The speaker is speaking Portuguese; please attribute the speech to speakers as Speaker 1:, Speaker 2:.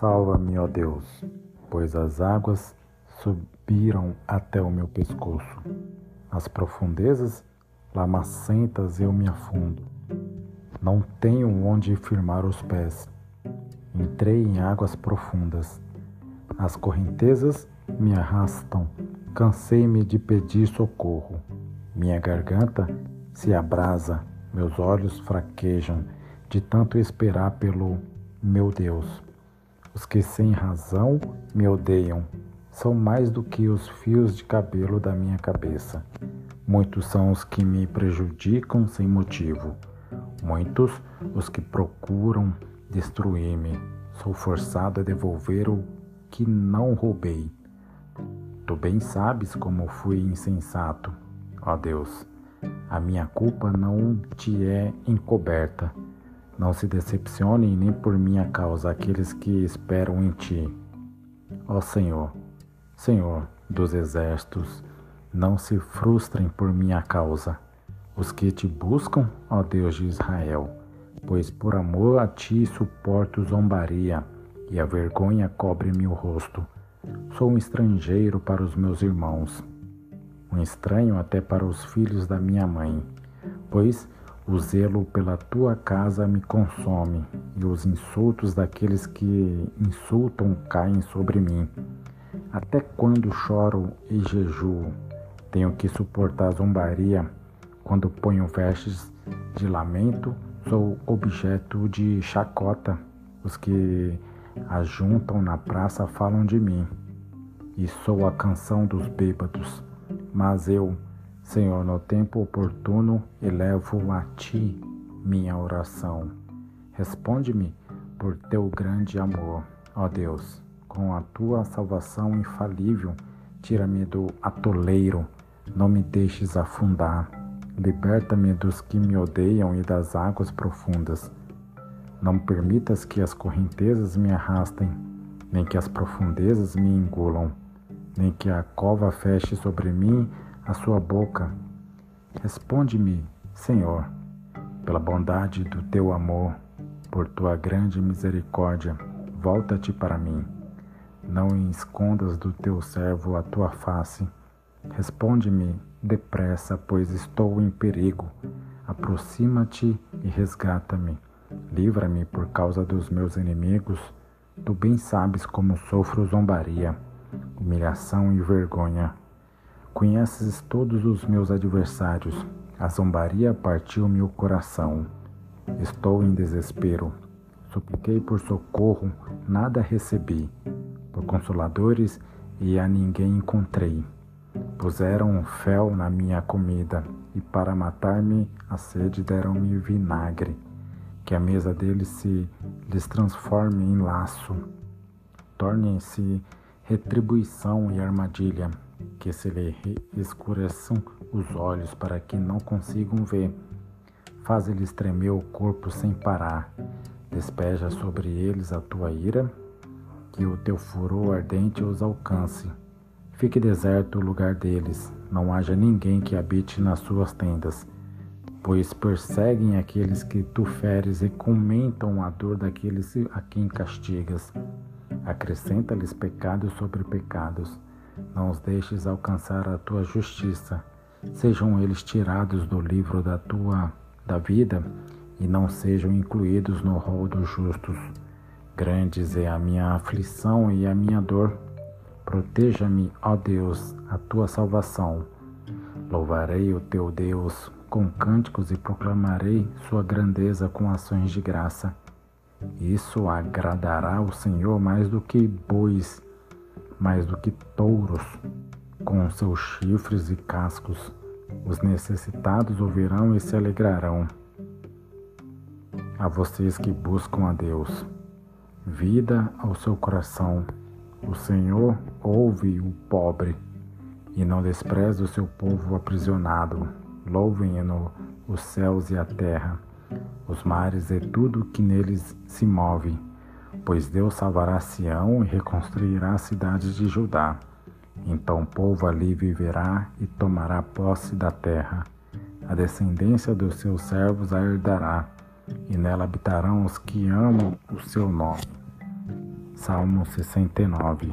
Speaker 1: Salva-me, ó Deus, pois as águas subiram até o meu pescoço. Nas profundezas lamacentas eu me afundo. Não tenho onde firmar os pés. Entrei em águas profundas. As correntezas me arrastam. Cansei-me de pedir socorro. Minha garganta se abrasa, meus olhos fraquejam de tanto esperar pelo meu Deus. Os que sem razão me odeiam são mais do que os fios de cabelo da minha cabeça. Muitos são os que me prejudicam sem motivo. Muitos os que procuram destruir-me. Sou forçado a devolver o que não roubei. Tu bem sabes como fui insensato, ó Deus. A minha culpa não te é encoberta. Não se decepcionem nem por minha causa aqueles que esperam em ti. Ó Senhor, Senhor dos exércitos, não se frustrem por minha causa. Os que te buscam, ó Deus de Israel, pois por amor a ti suporto zombaria e a vergonha cobre-me o rosto. Sou um estrangeiro para os meus irmãos, um estranho até para os filhos da minha mãe, pois o zelo pela tua casa me consome, e os insultos daqueles que insultam caem sobre mim. Até quando choro e jejuo? Tenho que suportar zombaria. Quando ponho vestes de lamento, sou objeto de chacota. Os que ajuntam na praça falam de mim. E sou a canção dos bêbados. Mas eu, Senhor, no tempo oportuno, elevo a Ti minha oração. Responde-me por Teu grande amor, ó Deus. Com a Tua salvação infalível, tira-me do atoleiro, não me deixes afundar. Liberta-me dos que me odeiam e das águas profundas. Não permitas que as correntezas me arrastem, nem que as profundezas me engulam, nem que a cova feche sobre mim a sua boca. Responde-me, Senhor, pela bondade do teu amor, por tua grande misericórdia, volta-te para mim. Não escondas do teu servo a tua face. Responde-me depressa, pois estou em perigo. Aproxima-te e resgata-me. Livra-me por causa dos meus inimigos. Tu bem sabes como sofro zombaria, humilhação e vergonha. Conheces todos os meus adversários. A zombaria partiu-me o coração. Estou em desespero. Supliquei por socorro, nada recebi. Por consoladores e a ninguém encontrei. Puseram fel na minha comida e para matar-me a sede deram-me vinagre. Que a mesa deles se lhes transforme em laço. Tornem-se retribuição e armadilha que se lhe escureçam os olhos para que não consigam ver. Faz-lhes tremer o corpo sem parar. Despeja sobre eles a tua ira, que o teu furor ardente os alcance. Fique deserto o lugar deles, não haja ninguém que habite nas suas tendas, pois perseguem aqueles que tu feres e comentam a dor daqueles a quem castigas. Acrescenta-lhes pecados sobre pecados não os deixes alcançar a tua justiça. Sejam eles tirados do livro da tua da vida e não sejam incluídos no rol dos justos. Grandes é a minha aflição e a minha dor. Proteja-me, ó Deus, a tua salvação. Louvarei o teu Deus com cânticos e proclamarei sua grandeza com ações de graça. Isso agradará ao Senhor mais do que bois mais do que touros, com seus chifres e cascos. Os necessitados ouvirão e se alegrarão. A vocês que buscam a Deus, vida ao seu coração. O Senhor ouve o pobre e não despreza o seu povo aprisionado. Louvem-no os céus e a terra, os mares e tudo que neles se move pois Deus salvará Sião e reconstruirá as cidades de Judá. Então o povo ali viverá e tomará posse da terra. A descendência dos seus servos a herdará, e nela habitarão os que amam o seu nome. Salmo 69